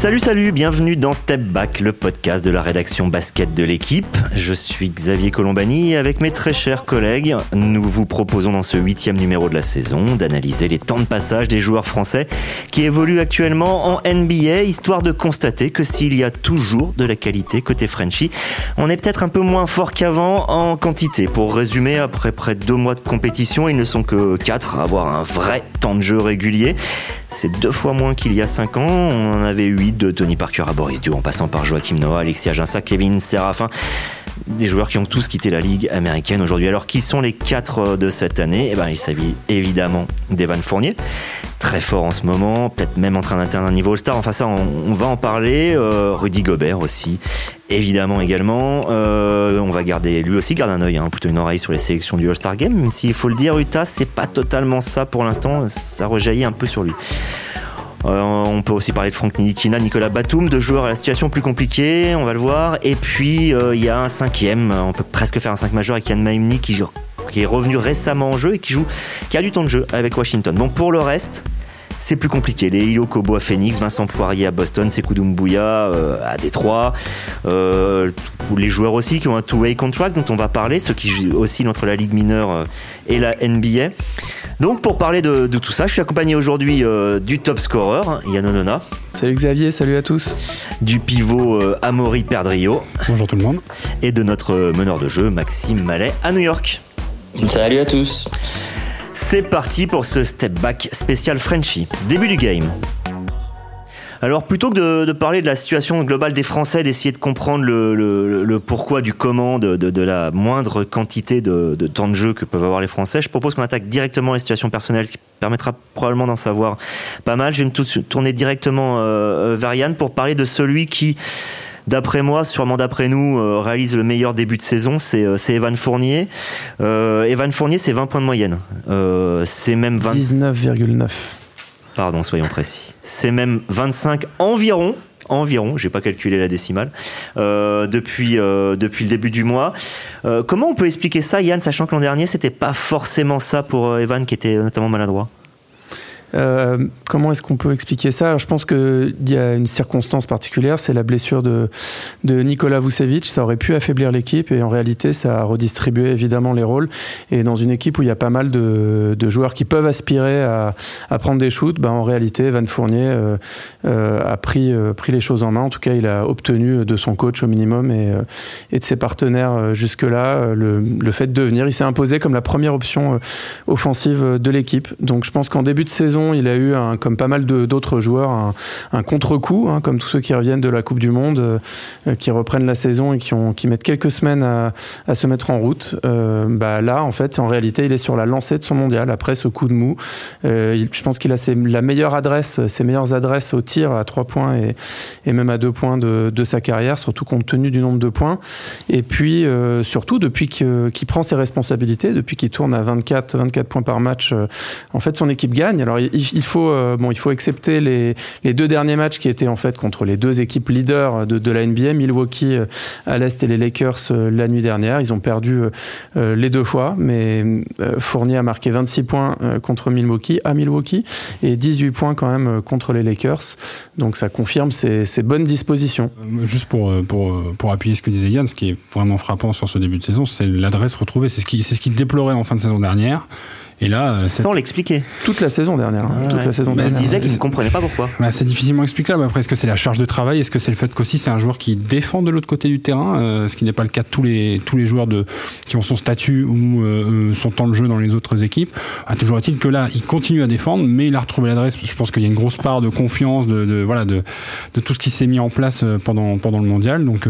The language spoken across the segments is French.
Salut, salut, bienvenue dans Step Back, le podcast de la rédaction basket de l'équipe. Je suis Xavier Colombani et avec mes très chers collègues, nous vous proposons dans ce huitième numéro de la saison d'analyser les temps de passage des joueurs français qui évoluent actuellement en NBA, histoire de constater que s'il y a toujours de la qualité côté Frenchy, on est peut-être un peu moins fort qu'avant en quantité. Pour résumer, après près de deux mois de compétition, ils ne sont que quatre à avoir un vrai temps de jeu régulier. C'est deux fois moins qu'il y a cinq ans. On en avait huit de Tony Parker à Boris Dio, en passant par Joachim Noah, Alexia Ginsa, Kevin Serafin. Des joueurs qui ont tous quitté la ligue américaine aujourd'hui. Alors, qui sont les quatre de cette année? Eh ben, il s'agit évidemment d'Evan Fournier, très fort en ce moment, peut-être même en train d'atteindre un niveau All-Star. Enfin, ça, on, va en parler. Euh, Rudy Gobert aussi, évidemment également. Euh, on va garder, lui aussi, garde un œil, hein, plutôt une oreille sur les sélections du All-Star Game. Même s'il faut le dire, Utah, c'est pas totalement ça pour l'instant. Ça rejaillit un peu sur lui. Euh, on peut aussi parler de Franck Nilikina, Nicolas Batum, de joueurs à la situation plus compliquée, on va le voir. Et puis euh, il y a un cinquième, on peut presque faire un 5 majeur avec Yann Maimni qui, est revenu récemment en jeu et qui joue, qui a du temps de jeu avec Washington. Donc pour le reste, c'est plus compliqué. Les Hilo Kobo à Phoenix, Vincent Poirier à Boston, euh, à Détroit, euh, les joueurs aussi qui ont un two-way contract dont on va parler, ceux qui oscillent entre la Ligue mineure euh, et la NBA. Donc pour parler de, tout ça, je suis accompagné aujourd'hui du top scorer, Yann Onona. Salut Xavier, salut à tous. Du pivot Amaury Perdrio. Bonjour tout le monde. Et de notre meneur de jeu, Maxime Mallet à New York. Salut à tous. C'est parti pour ce step back spécial Frenchy. Début du game. Alors plutôt que de, parler de la situation globale des Français, d'essayer de comprendre le, pourquoi du comment de, la moindre quantité de, temps de jeu que peuvent avoir les Français, je propose qu'on attaque directement les situations personnelles, ce qui permettra probablement d'en savoir pas mal. Je vais me tourner directement euh, vers Yann pour parler de celui qui d'après moi, sûrement d'après nous, euh, réalise le meilleur début de saison, c'est euh, Evan Fournier. Euh, Evan Fournier, c'est 20 points de moyenne. c'est même 19,9. Pardon, soyons précis. C'est même 25 environ environ, j'ai pas calculé la décimale, depuis, depuis le début du mois. comment on peut expliquer ça, Yann, sachant que l'an dernier, c'était pas forcément ça pour Evan qui était notamment maladroit? Euh, comment est-ce qu'on peut expliquer ça? Je pense qu'il y a une circonstance particulière, c'est la blessure de, Nikola Vucevic. Ça aurait pu affaiblir l'équipe et en réalité, ça a redistribué évidemment les rôles. Et dans une équipe où il y a pas mal de, joueurs qui peuvent aspirer à, prendre des shoots, ben, en réalité, Van Fournier euh, euh a pris, pris les choses en main. En tout cas, il a obtenu de son coach au minimum et, de ses partenaires jusque-là le, le fait de devenir. Il s'est imposé comme la première option offensive de l'équipe. Donc je pense qu'en début de saison, il a eu, un, comme pas mal d'autres joueurs, un, contre-coup, hein, comme tous ceux qui reviennent de la Coupe du Monde, euh, qui reprennent la saison et qui, ont, qui mettent quelques semaines à, se mettre en route. Euh, bah là, en fait, en réalité, il est sur la lancée de son mondial après ce coup de mou. Euh, je pense qu'il a la meilleure adresse, ses meilleures adresses au tir à 3 points et, et même à 2 points de, de, sa carrière, surtout compte tenu du nombre de points. Et puis, surtout, depuis qu'il prend ses responsabilités, depuis qu'il tourne à 24, 24 points par match, en fait, son équipe gagne. Alors, il, faut, euh, bon, il faut accepter les, deux derniers matchs qui étaient en fait contre les deux équipes leaders de, la NBA, Milwaukee euh, à l'Est et les Lakers euh, la nuit dernière. Ils ont perdu les deux fois, mais Fournier a marqué 26 points contre Milwaukee à Milwaukee et 18 points quand même contre les Lakers. Donc ça confirme ses, bonnes dispositions. Juste pour, pour, pour appuyer ce que disait Yann, ce qui est vraiment frappant sur ce début de saison, c'est l'adresse retrouvée. C'est ce qu'il ce déplorait en fin de saison dernière. Et là, euh, sans l'expliquer. Toute la saison dernière. Hein. toute la saison dernière. Il disait qu'il ne comprenait pas pourquoi. Bah, c'est difficilement explicable. Après, est-ce que c'est la charge de travail? Est-ce que c'est le fait qu'aussi c'est un joueur qui défend de l'autre côté du terrain euh, Ce qui n'est pas le cas de tous les tous les joueurs de qui ont son statut ou euh, son temps de jeu dans les autres équipes? Ah, toujours est-il que là, il continue à défendre, mais il a retrouvé l'adresse. Je pense qu'il y a une grosse part de confiance, de, de voilà, de, de tout ce qui s'est mis en place pendant pendant le mondial. Donc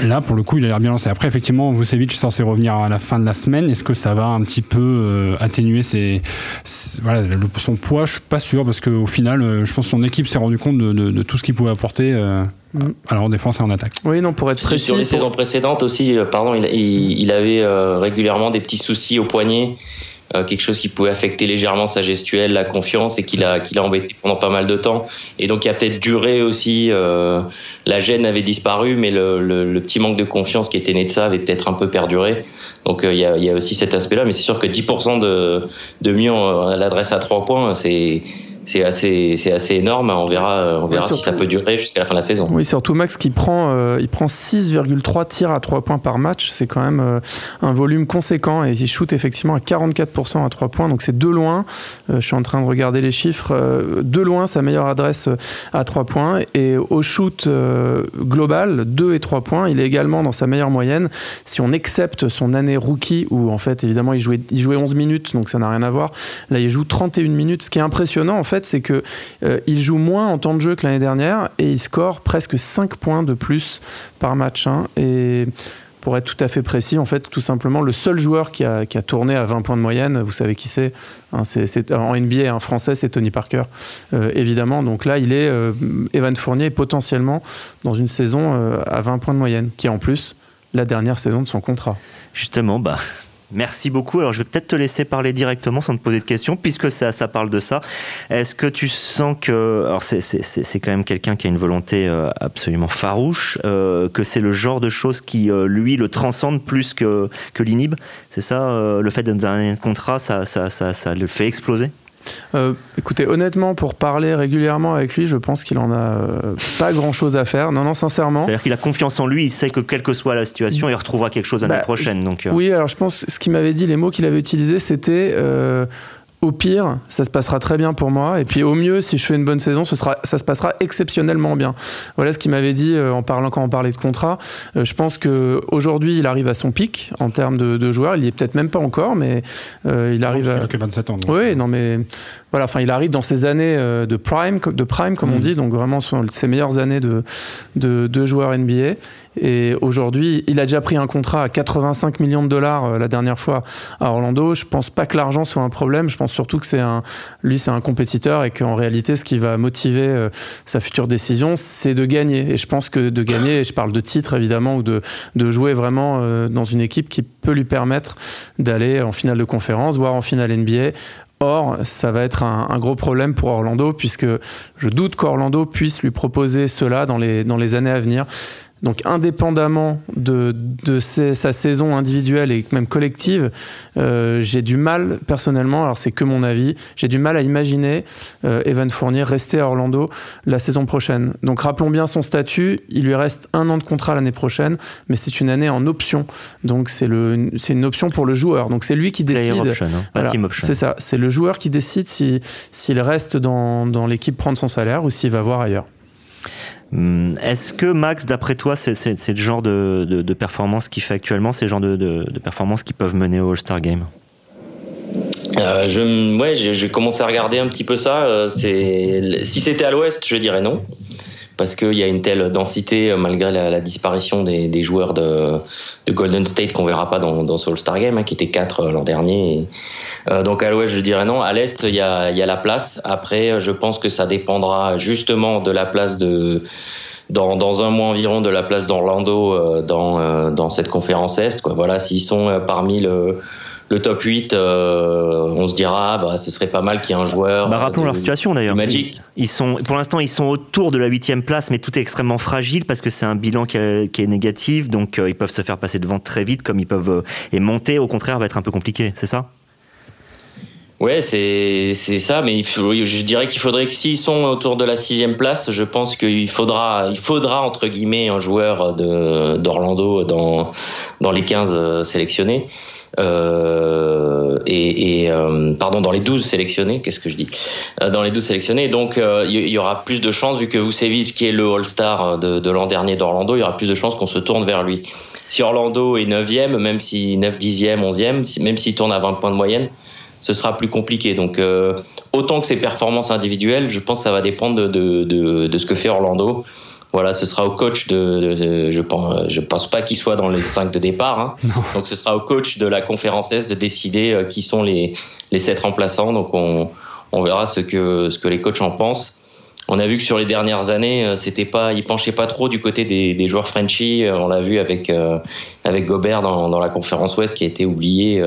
Là, pour le coup, il a l'air bien lancé. Après, effectivement, Vucevic est censé revenir à la fin de la semaine. Est-ce que ça va un petit peu euh, atténuer ses, voilà, son poids? Je suis pas sûr parce qu'au final, euh, je pense que son équipe s'est rendu compte de, de, de tout ce qu'il pouvait apporter. Euh, mm. Alors en défense et en attaque. Oui, non, pour être précis. Sur les saisons précédentes aussi, pardon, il, il, il avait régulièrement des petits soucis au poignet. Euh, quelque chose qui pouvait affecter légèrement sa gestuelle, la confiance et qu'il a, qu'il a embêté pendant pas mal de temps. Et donc il a peut-être duré aussi, euh, la gêne avait disparu, mais le, le, petit manque de confiance qui était né de ça avait peut-être un peu perduré. Donc euh, il y, a, y, a, aussi cet aspect-là, mais c'est sûr que 10% de, de mieux à l'adresse à trois points, c'est c'est assez, c'est assez énorme. On verra, on verra si ça peut durer jusqu'à la fin de la saison. Oui, surtout Max qui prend, euh, il prend 6,3 tirs à 3 points par match. C'est quand même euh, un volume conséquent et il shoot effectivement à 44% à 3 points. Donc c'est de loin. Euh, je suis en train de regarder les chiffres. de loin, sa meilleure adresse à 3 points et au shoot global, 2 et 3 points. Il est également dans sa meilleure moyenne. Si on accepte son année rookie où en fait évidemment il jouait, il jouait 11 minutes, donc ça n'a rien à voir. Là, il joue 31 minutes. Ce qui est impressionnant en fait c'est que euh, il joue moins en temps de jeu que l'année dernière et il score presque 5 points de plus par match. Hein. et pour être tout à fait précis, en fait, tout simplement, le seul joueur qui a, tourné à 20 points de moyenne, vous savez qui c'est, hein, c'est en NBA, un français, c'est Tony Parker, euh, évidemment. Donc là, il est euh, Evan Fournier potentiellement dans une saison à 20 points de moyenne, qui est en plus la dernière saison de son contrat. Justement, bah, Merci beaucoup. Alors, je vais peut-être te laisser parler directement sans te poser de questions, puisque ça, ça parle de ça. Est-ce que tu sens que, alors c'est quand même quelqu'un qui a une volonté euh, absolument farouche, euh, que c'est le genre de choses qui, euh, lui, le transcende plus que, que l'inhibe? C'est ça, le fait d'un un contrat, ça, ça, ça, ça le fait exploser? Euh, écoutez, honnêtement, pour parler régulièrement avec lui, je pense qu'il en a euh, pas grand chose à faire. Non, non, sincèrement. C'est-à-dire qu'il a confiance en lui, il sait que quelle que soit la situation, il retrouvera quelque chose l'année bah, prochaine. Donc, euh. Oui, alors je pense ce qu'il m'avait dit, les mots qu'il avait utilisés, c'était au pire, ça se passera très bien pour moi. Et puis au mieux, si je fais une bonne saison, ce sera, ça se passera exceptionnellement bien. Voilà ce qu'il m'avait dit euh, en parlant quand on parlait de contrat. Euh, je pense que aujourd'hui, il arrive à son pic en termes de, de joueurs. Il y est peut-être même pas encore, mais euh, il arrive. à... que 27 ans. Oui, non mais voilà. Enfin, il arrive dans ses années de prime, de prime comme on mm. dit, donc vraiment ses meilleures années de de, de joueur NBA. Et aujourd'hui, il a déjà pris un contrat à 85 millions de dollars euh, la dernière fois à Orlando. Je pense pas que l'argent soit un problème. Je pense surtout que c'est un, lui, c'est un compétiteur et qu'en réalité, ce qui va motiver euh, sa future décision, c'est de gagner. Et je pense que de gagner, et je parle de titre évidemment, ou de, de jouer vraiment euh, dans une équipe qui peut lui permettre d'aller en finale de conférence, voire en finale NBA. Or, ça va être un, gros problème pour Orlando, puisque je doute qu'Orlando puisse lui proposer cela dans les, dans les années à venir. Donc indépendamment de, de sa saison individuelle et même collective, euh, j'ai du mal personnellement, alors c'est que mon avis, j'ai du mal à imaginer euh, Evan Fournier rester à Orlando la saison prochaine. Donc rappelons bien son statut, il lui reste un an de contrat l'année prochaine, mais c'est une année en option. Donc c'est une option pour le joueur. Donc c'est lui qui décide. Option, hein, c'est ça, c'est le joueur qui décide si s'il reste dans, dans l'équipe prendre son salaire ou s'il va voir ailleurs. Hum, est-ce que Max, d'après toi, c'est le genre de, performance qu'il fait actuellement, c'est le genre de, de, performance qui peuvent mener au All-Star Game? Euh, ouais, j'ai commencé à regarder un petit peu ça. Euh, si c'était à l'Ouest, je dirais non parce qu'il y a une telle densité euh, malgré la, disparition des, joueurs de, Golden State qu'on verra pas dans, dans ce All-Star Game, hein, qui était 4 euh, l'an dernier. Euh, donc à l'ouest, je dirais non. À l'est, il y a, la place. Après, je pense que ça dépendra justement de la place dans, un mois environ de la place d'Orlando dans, cette conférence Est. Voilà, s'ils sont parmi le, le top 8, euh, on se dira, bah, ce serait pas mal qu'il y ait un joueur. Bah, rappelons leur situation d'ailleurs. Magic. Ils sont, pour l'instant, ils sont autour de la huitième place, mais tout est extrêmement fragile parce que c'est un bilan qui est, négatif, donc euh, ils peuvent se faire passer devant très vite, comme ils peuvent euh, et monter. Au contraire, va être un peu compliqué. C'est ça? Ouais, c'est ça, mais je dirais qu'il faudrait que s'ils sont autour de la sixième place, je pense qu'il faudra il faudra entre guillemets un joueur de d'Orlando dans dans les 15 sélectionnés. Euh, et, euh, pardon dans les 12 sélectionnés qu'est-ce que je dis? Euh, dans les 12 sélectionnés donc il y, aura plus de chances vu que Vucevic qui est le All-Star de, l'an dernier d'Orlando il y aura plus de chances qu'on se tourne vers lui si Orlando est 9e même si 9 10e 11e même s'il tourne à 20 points de moyenne ce sera plus compliqué. Donc, autant que ses performances individuelles, je pense que ça va dépendre de, de, de ce que fait Orlando. Voilà, ce sera au coach de, je pense, je pense pas qu'il soit dans les cinq de départ. Hein. Donc ce sera au coach de la conférence S de décider euh, qui sont les les sept remplaçants. Donc on on verra ce que ce que les coachs en pensent. on a vu que sur les dernières années, c'était pas, il penchait pas trop du côté des, joueurs Frenchy. On l'a vu avec avec Gobert dans, dans, la conférence Ouest qui a été oublié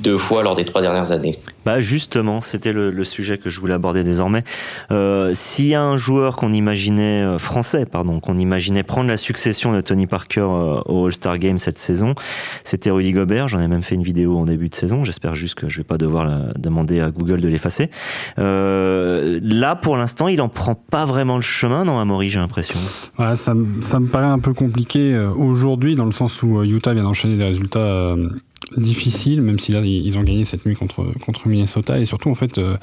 deux fois lors des trois dernières années. Bah justement, c'était le, sujet que je voulais aborder désormais. Euh, S'il y a un joueur qu'on imaginait euh, français, pardon, qu'on imaginait prendre la succession de Tony Parker euh, au All-Star Game cette saison, c'était Rudy Gobert. J'en ai même fait une vidéo en début de saison. J'espère juste que je vais pas devoir la, demander à Google de l'effacer. Euh, là, pour l'instant, il en prend pas vraiment le chemin, non, Amaury, j'ai l'impression. Ouais, ça, ça me paraît un peu compliqué euh, aujourd'hui, dans le sens où Utah vient d'enchaîner des résultats difficile, même si là ils ont gagné cette nuit contre, contre Minnesota. Et surtout, en fait, euh,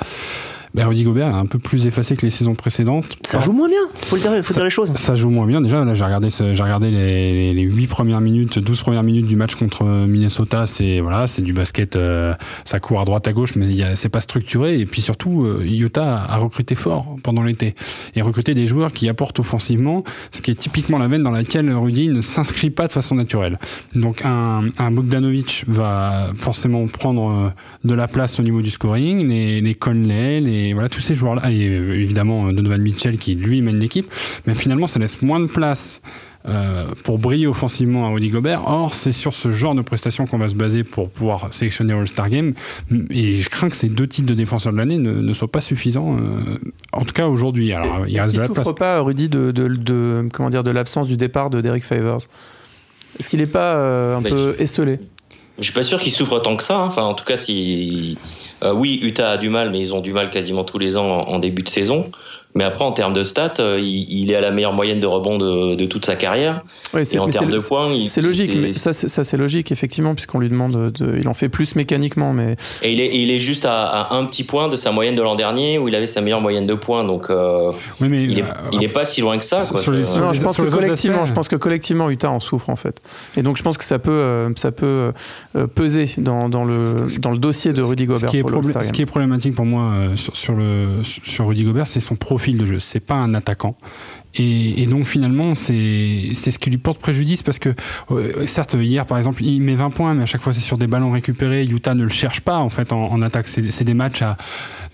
ben, Rudy Gobert est un peu plus effacé que les saisons précédentes. Ça joue moins bien, faut, le dire, faut dire les choses. Ça joue moins bien. Déjà, là, j'ai regardé, j'ai regardé les, les, 8 premières minutes, 12 premières minutes du match contre Minnesota. C'est voilà, c'est du basket, euh, ça court à droite, à gauche, mais c'est pas structuré. Et puis surtout, euh, Utah a recruté fort pendant l'été. Et recruté des joueurs qui apportent offensivement, ce qui est typiquement la veine dans laquelle Rudy ne s'inscrit pas de façon naturelle. Donc un, un Bogdanovic va forcément prendre euh, de la place au niveau du scoring, les, les Conley, les et voilà tous ces joueurs-là, et euh, évidemment Donovan Mitchell qui lui mène l'équipe, mais finalement ça laisse moins de place euh, pour briller offensivement à Rudy Gobert. Or, c'est sur ce genre de prestations qu'on va se baser pour pouvoir sélectionner All-Star Game. Et je crains que ces deux titres de défenseur de l'année ne, soient pas suffisants, euh, en tout cas aujourd'hui. Alors, il reste de la souffre pas, Rudy, de, de, comment dire, de l'absence du départ de Derek Favors? Est-ce qu'il n'est pas un bah, peu esselé? Je suis pas sûr qu'ils souffrent tant que ça. Hein. Enfin, en tout cas, si euh, oui, Utah a du mal, mais ils ont du mal quasiment tous les ans en début de saison. Mais après, en termes de stats, euh, il, est à la meilleure moyenne de rebond de, toute sa carrière. Oui, et en termes de points, c'est logique. Mais ça, c'est logique effectivement, puisqu'on lui demande, de, il en fait plus mécaniquement, mais. Et il est, il est juste à, un petit point de sa moyenne de l'an dernier, où il avait sa meilleure moyenne de points. Donc, euh, oui, mais il, est, pas si loin que ça. Quoi. non, je pense que collectivement, je pense que collectivement, Utah en souffre en fait. Et donc, je pense que ça peut, euh, ça peut peser dans, dans, le dans le dossier de Rudy Gobert. Ce qui est, ce qui est problématique pour moi sur, sur le sur Rudy Gobert, c'est son profil de jeu. C'est pas un attaquant. Et, donc finalement, c'est ce qui lui porte préjudice parce que euh, certes hier par exemple, il met 20 points, mais à chaque fois c'est sur des ballons récupérés. Utah ne le cherche pas en fait en, attaque. C'est des matchs à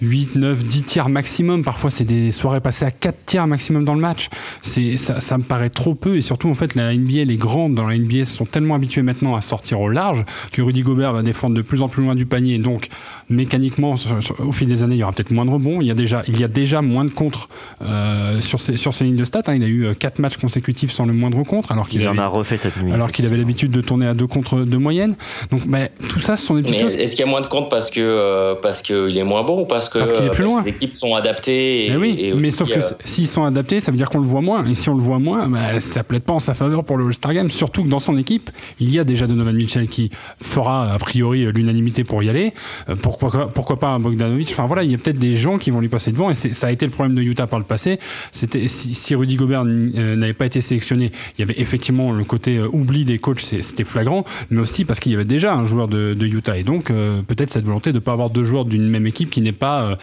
8, 9, 10 tiers maximum. Parfois, c'est des soirées passées à 4 tiers maximum dans le match. Ça, ça, me paraît trop peu. Et surtout, en fait, la NBA, les grandes dans la NBA sont tellement habitués maintenant à sortir au large que Rudy Gobert va défendre de plus en plus loin du panier. Donc, mécaniquement, au fil des années, il y aura peut-être moins de rebonds. Il y a déjà, il y a déjà moins de contres euh, sur, ces, sur ces lignes de stats. Hein. Il a eu 4 euh, matchs consécutifs sans le moindre contre. Alors qu'il il en a refait cette nuit. Alors qu'il avait l'habitude de tourner à 2 contre de moyenne. Donc, bah, tout ça, ce sont des petites choses. Est-ce qu'il y a moins de contre parce que, euh, parce qu'il est moins bon ou parce parce qu'il est plus loin. Les équipes sont adaptées. Et, oui, mais sauf que euh, s'ils sont adaptés, ça veut dire qu'on le voit moins. Et si on le voit moins, bah, ça plaide pas en sa faveur pour le All-Star Game. Surtout que dans son équipe, il y a déjà Donovan Mitchell qui fera a priori l'unanimité pour y aller. Euh, pourquoi, pourquoi pas Bogdanovic? Enfin voilà, il y a peut-être des gens qui vont lui passer devant. Et ça a été le problème de Utah par le passé. C'était si, Rudy Gobert euh, n'avait pas été sélectionné, il y avait effectivement le côté oubli des coachs, c'était flagrant, mais aussi parce qu'il y avait déjà un joueur de, Utah. Et donc peut-être cette volonté de ne pas avoir deux joueurs d'une même équipe qui n'est pas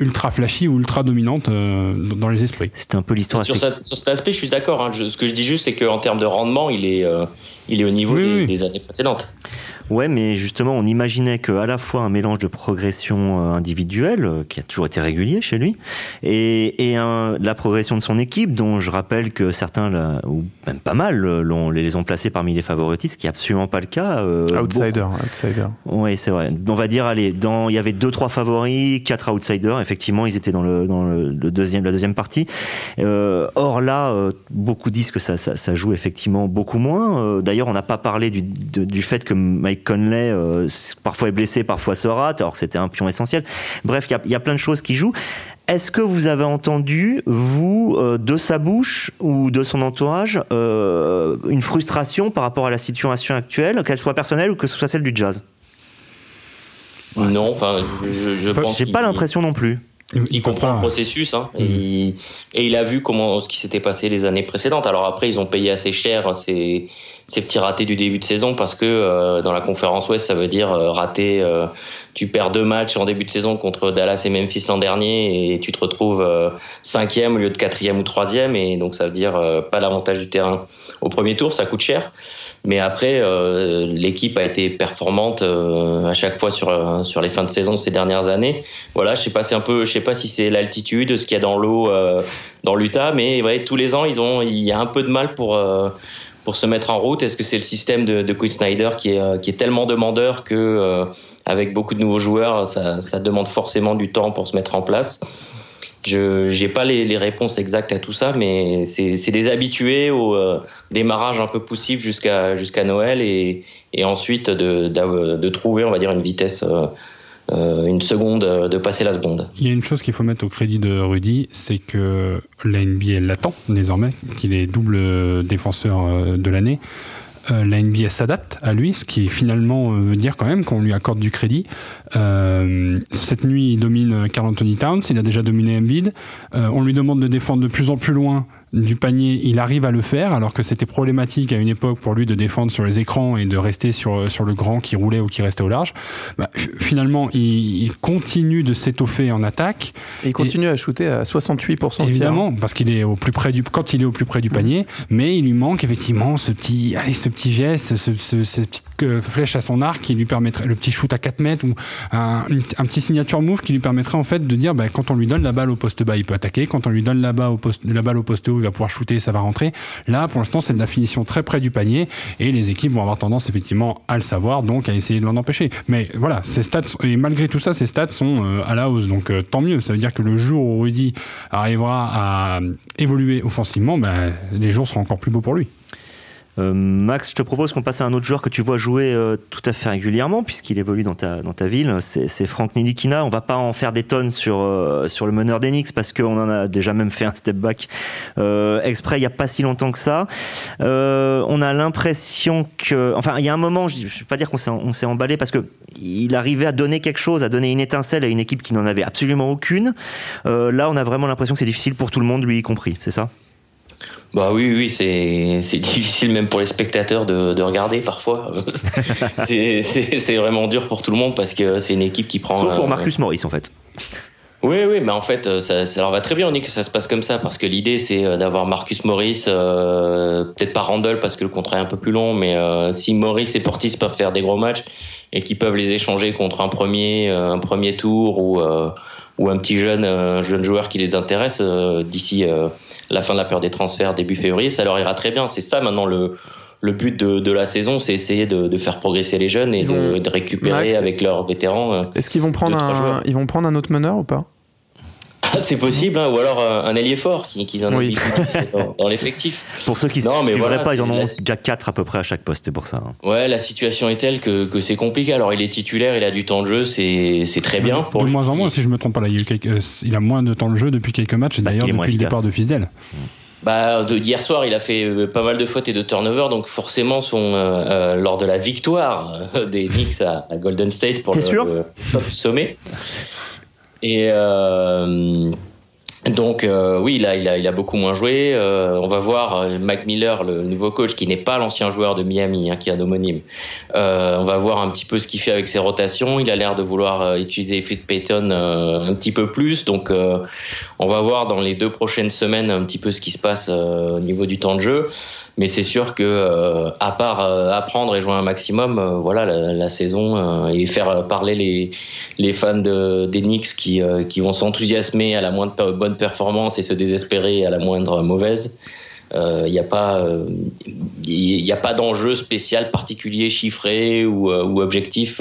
ultra flashy ou ultra dominante euh, dans les esprits. C'était un peu l'histoire. Sur, cet aspect, je suis d'accord. Hein. Ce que je dis juste, c'est qu'en termes de rendement, il est, euh, il est au niveau des, années précédentes. Ouais, mais justement, on imaginait qu'à la fois un mélange de progression euh, individuelle, euh, qui a toujours été régulier chez lui, et, et un, la progression de son équipe, dont je rappelle que certains, ou même pas mal, l'ont, les ont placés parmi les favoritistes, ce qui est absolument pas le cas. Euh, outsider, outsider. Oui, c'est vrai. On va dire, allez, dans, il y avait deux, trois favoris, quatre outsiders. Effectivement, ils étaient dans le, dans le, deuxième, la deuxième partie. Euh, or là, beaucoup disent que ça, ça, ça, joue effectivement beaucoup moins. D'ailleurs, on n'a pas parlé du, du fait que Mike Conley euh, parfois est blessé, parfois se rate, alors que c'était un pion essentiel. Bref, il y a, plein de choses qui jouent. Est-ce que vous avez entendu, vous, euh, de sa bouche ou de son entourage, euh, une frustration par rapport à la situation actuelle, qu'elle soit personnelle ou que ce soit celle du jazz? Non, enfin, je, je J'ai pas l'impression non plus. Il, comprend le processus hein, mm. et, il a vu comment ce qui s'était passé les années précédentes. Alors après, ils ont payé assez cher ces, ces petits ratés du début de saison parce que dans la conférence Ouest, ça veut dire rater tu perds deux matchs en début de saison contre Dallas et Memphis l'an dernier et tu te retrouves euh, cinquième au lieu de quatrième ou troisième et donc ça veut dire euh, pas l'avantage du terrain au premier tour, ça coûte cher. Mais après, euh, l'équipe a été performante à chaque fois sur sur les fins de saison ces dernières années. Voilà, je sais pas, c'est un peu, je sais pas si c'est l'altitude, ce qu'il y a dans l'eau dans l'Utah, mais ouais, tous les ans ils ont, il y a un peu de mal pour pour se mettre en route Est-ce que c'est le système de, de Quinn Snyder qui est, est tellement demandeur que avec beaucoup de nouveaux joueurs, ça, demande forcément du temps pour se mettre en place? Je n'ai pas les, réponses exactes à tout ça, mais c'est des habitués au euh, démarrage un peu poussif jusqu'à Noël et, ensuite de, trouver, on va dire, une vitesse. Euh, euh, une seconde de passer la seconde. Il y a une chose qu'il faut mettre au crédit de Rudy, c'est que la NBA l'attend désormais, qu'il est double défenseur de l'année. Euh, la NBA s'adapte à lui, ce qui finalement euh, veut dire quand même qu'on lui accorde du crédit. Euh, cette nuit, il domine Carl Anthony Towns, il a déjà dominé Embiid. on lui demande de défendre de plus en plus loin du panier, il arrive à le faire, alors que c'était problématique à une époque pour lui de défendre sur les écrans et de rester sur, sur le grand qui roulait ou qui restait au large. Bah, finalement, il, continue de s'étoffer en attaque. Et il continue à shooter à 68%. Évidemment, parce qu'il est au plus près du, quand il est au plus près du panier, mais il lui manque effectivement ce petit, allez, ce petit geste, ce, ce, cette petite flèche à son arc qui lui permettrait, le petit shoot à 4 mètres ou un, un petit signature move qui lui permettrait en fait de dire, bah, quand on lui donne la balle au poste bas, il peut attaquer, quand on lui donne la balle au poste, la balle au poste haut, il va pouvoir shooter, ça va rentrer. Là, pour l'instant, c'est de la finition très près du panier et les équipes vont avoir tendance effectivement à le savoir, donc à essayer de l'en empêcher. Mais voilà, ces stats, et malgré tout ça, ces stats sont euh, à la hausse, donc euh, tant mieux. Ça veut dire que le jour où Rudy arrivera à évoluer offensivement, ben, les jours seront encore plus beaux pour lui. Euh, Max, je te propose qu'on passe à un autre joueur que tu vois jouer euh, tout à fait régulièrement, puisqu'il évolue dans ta, ville. C'est Franck Nilikina. On va pas en faire des tonnes sur, euh, sur le meneur d'Enix, parce qu'on en a déjà même fait un step back exprès il y a pas si longtemps que ça. on a l'impression que. Enfin, il y a un moment, je ne vais pas dire qu'on s'est emballé, parce que il arrivait à donner quelque chose, à donner une étincelle à une équipe qui n'en avait absolument aucune. là, on a vraiment l'impression que c'est difficile pour tout le monde, lui y compris, c'est ça? Bah oui, oui, c'est, c'est difficile même pour les spectateurs de, de regarder parfois. c'est, c'est, c'est vraiment dur pour tout le monde parce que c'est une équipe qui prend. Sauf pour euh, Marcus Morris en fait. Oui, oui, mais en fait, euh, ça, ça leur va très bien. On dit que ça se passe comme ça parce que l'idée, c'est euh, d'avoir Marcus Morris, euh, peut-être pas Randall parce que le contrat est un peu plus long, mais euh, si Morris et Portis peuvent faire des gros matchs et qu'ils peuvent les échanger contre un premier, un premier tour ou, ou un petit jeune, un jeune joueur qui les intéresse d'ici la fin de la période des transferts début février, ça leur ira très bien. C'est ça maintenant le, le but de, de la saison, c'est essayer de, de, faire progresser les jeunes et de, de, récupérer avec leurs vétérans. Euh, Est-ce qu'ils vont prendre un, ils vont prendre un autre meneur ou pas? Ah, c'est possible, hein, ou alors euh, un ailier fort qui, qui en oui. dans, dans l'effectif. Pour ceux qui ne voilà, pas, ils en ont déjà 4 à peu près à chaque poste, c'est pour ça. Hein. Ouais, la situation est telle que, que c'est compliqué. Alors il est titulaire, il a du temps de jeu, c'est très bien. Pour de moins en moins, si je me trompe pas, là, il, a quelques, euh, il a moins de temps de jeu depuis quelques matchs, d'ailleurs depuis le départ de Fisdel. Bah, de, hier soir, il a fait euh, pas mal de fautes et de turnovers, donc forcément, son, euh, lors de la victoire des Knicks à, à Golden State pour le, sûr le, sommet. Et euh, donc euh, oui, là, il a, beaucoup moins joué. Euh, on va voir euh, Mac Miller, le nouveau coach, qui n'est pas l'ancien joueur de Miami, hein, qui est un homonyme. On va voir un petit peu ce qu'il fait avec ses rotations. Il a l'air de vouloir utiliser Fit Payton un petit peu plus. Donc on va voir dans les deux prochaines semaines un petit peu ce qui se passe au niveau du temps de jeu. Mais c'est sûr que à part apprendre et jouer un maximum, voilà la, saison et faire parler les les fans de, des Knicks qui qui vont s'enthousiasmer à la moindre bonne performance et se désespérer à la moindre mauvaise. Il n'y a pas il n'y a pas d'enjeu spécial particulier chiffré ou, ou objectif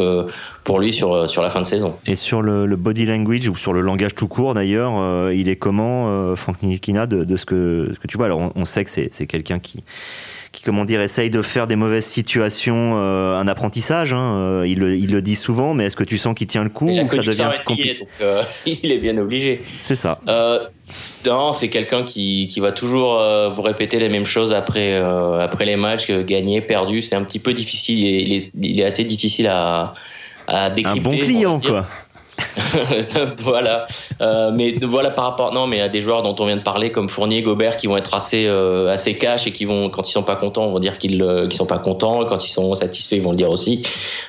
pour lui sur, sur la fin de saison. Et sur le, le body language ou sur le langage tout court d'ailleurs, il est comment Frank Nikina de, de, ce, que, ce que tu vois? Alors on, on sait que c'est quelqu'un qui qui, comment dire, essaye de faire des mauvaises situations euh, un apprentissage. Hein. Euh, il, le, il, le, dit souvent, mais est-ce que tu sens qu'il tient le coup ou que ça devient compliqué euh, Il est bien obligé. C'est ça. Euh, non, c'est quelqu'un qui, qui va toujours euh, vous répéter les mêmes choses après, après les matchs, gagner, perdu. C'est un petit peu difficile. Il est, il est, assez difficile à, à décrypter. Un bon client, quoi. voilà. Euh, mais voilà par rapport, non, mais à des joueurs dont on vient de parler comme Fournier, Gobert, qui vont être assez euh, assez cash et qui vont, quand ils sont pas contents, vont dire qu'ils euh, qu'ils sont pas contents. Quand ils sont satisfaits, ils vont le dire aussi.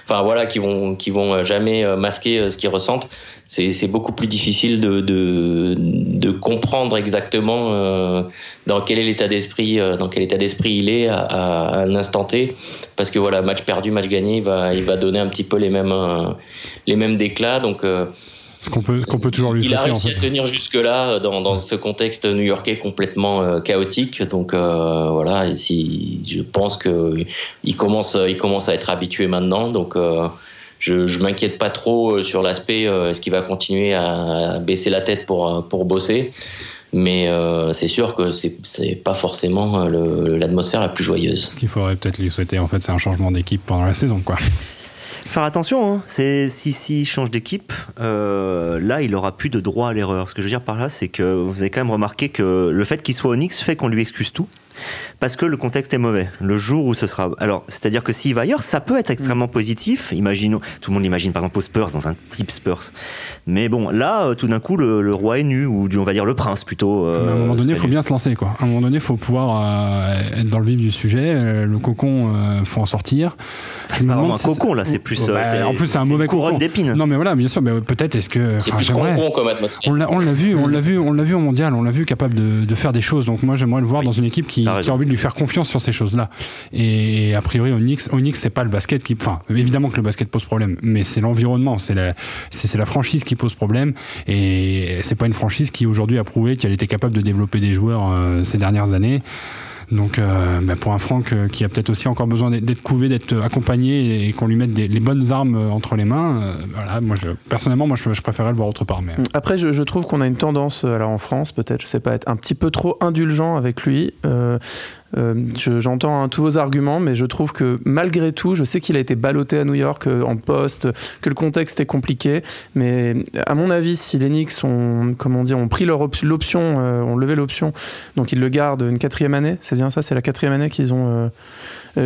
Enfin voilà, qui vont qui vont jamais masquer ce qu'ils ressentent. C'est beaucoup plus difficile de de, de comprendre exactement dans quel est l'état d'esprit dans quel état d'esprit il est à, à, un instant T, parce que voilà, match perdu, match gagné, il va il va donner un petit peu les mêmes les mêmes déclats. Donc ce qu'on peut, qu'on peut toujours lui Il a réussi à tenir jusque-là euh, dans, dans, ce contexte new-yorkais complètement euh, chaotique. Donc euh, voilà, si, je pense que il commence, il commence à être habitué maintenant. Donc euh, je, je m'inquiète pas trop sur l'aspect est-ce qu'il va continuer à baisser la tête pour pour bosser. Mais c'est sûr que c'est c'est pas forcément l'atmosphère la plus joyeuse. Ce qu'il faudrait peut-être lui souhaiter, en fait, c'est un changement d'équipe pendant la saison, quoi. Faire attention, hein. c'est si s'il change d'équipe, euh, là il aura plus de droit à l'erreur. Ce que je veux dire par là, c'est que vous avez quand même remarqué que le fait qu'il soit Onyx fait qu'on lui excuse tout parce que le contexte est mauvais. Le jour où ce sera. Alors, c'est-à-dire que s'il va ailleurs, ça peut être extrêmement mm. positif. Imaginons, tout le monde imagine par exemple aux Spurs, dans un type Spurs. Mais bon, là, euh, tout d'un coup, le, roi est nu, ou on va dire le prince plutôt. Euh, à un moment donné, il faut bien se lancer, quoi. À un moment donné, il faut pouvoir euh, être dans le vif du sujet. le cocon, il faut en sortir. c'est pas vraiment un cocon, là, c'est plus. Bah, en plus, c'est un mauvais couronne d'épines. Non, mais voilà, bien sûr, mais peut-être est-ce que. C'est plus cocon comme atmosphère. On l'a vu, on l'a vu, on l'a vu au mondial, on l'a vu capable de, de, faire des choses. Donc moi, j'aimerais le voir dans une équipe qui, qui a envie de lui faire confiance sur ces choses-là. Et a priori, Onyx, Onyx, c'est pas le basket qui, enfin, évidemment que le basket pose problème, mais c'est l'environnement, c'est la, c'est la franchise qui pose problème. Et c'est pas une franchise qui aujourd'hui a prouvé qu'elle était capable de développer des joueurs euh, ces dernières années. Donc, euh, bah, pour un Franck euh, qui a peut-être aussi encore besoin d'être couvé, d'être accompagné et qu'on lui mette des, les bonnes armes entre les mains, voilà, moi, je, personnellement, moi, je, je, le voir autre part. Mais... Après, je, je trouve qu'on a une tendance, alors en France, peut-être, je sais pas, être un petit peu trop indulgent avec lui. Euh, j'entends hein, tous vos arguments, mais je trouve que malgré tout, je sais qu'il a été ballotté à New York euh, en poste, que le contexte est compliqué, mais à mon avis, si les Knicks ont, comment dire, ont pris l'option, euh, ont levé l'option, donc ils le gardent une quatrième année, c'est bien ça, c'est la quatrième année qu'ils ont euh,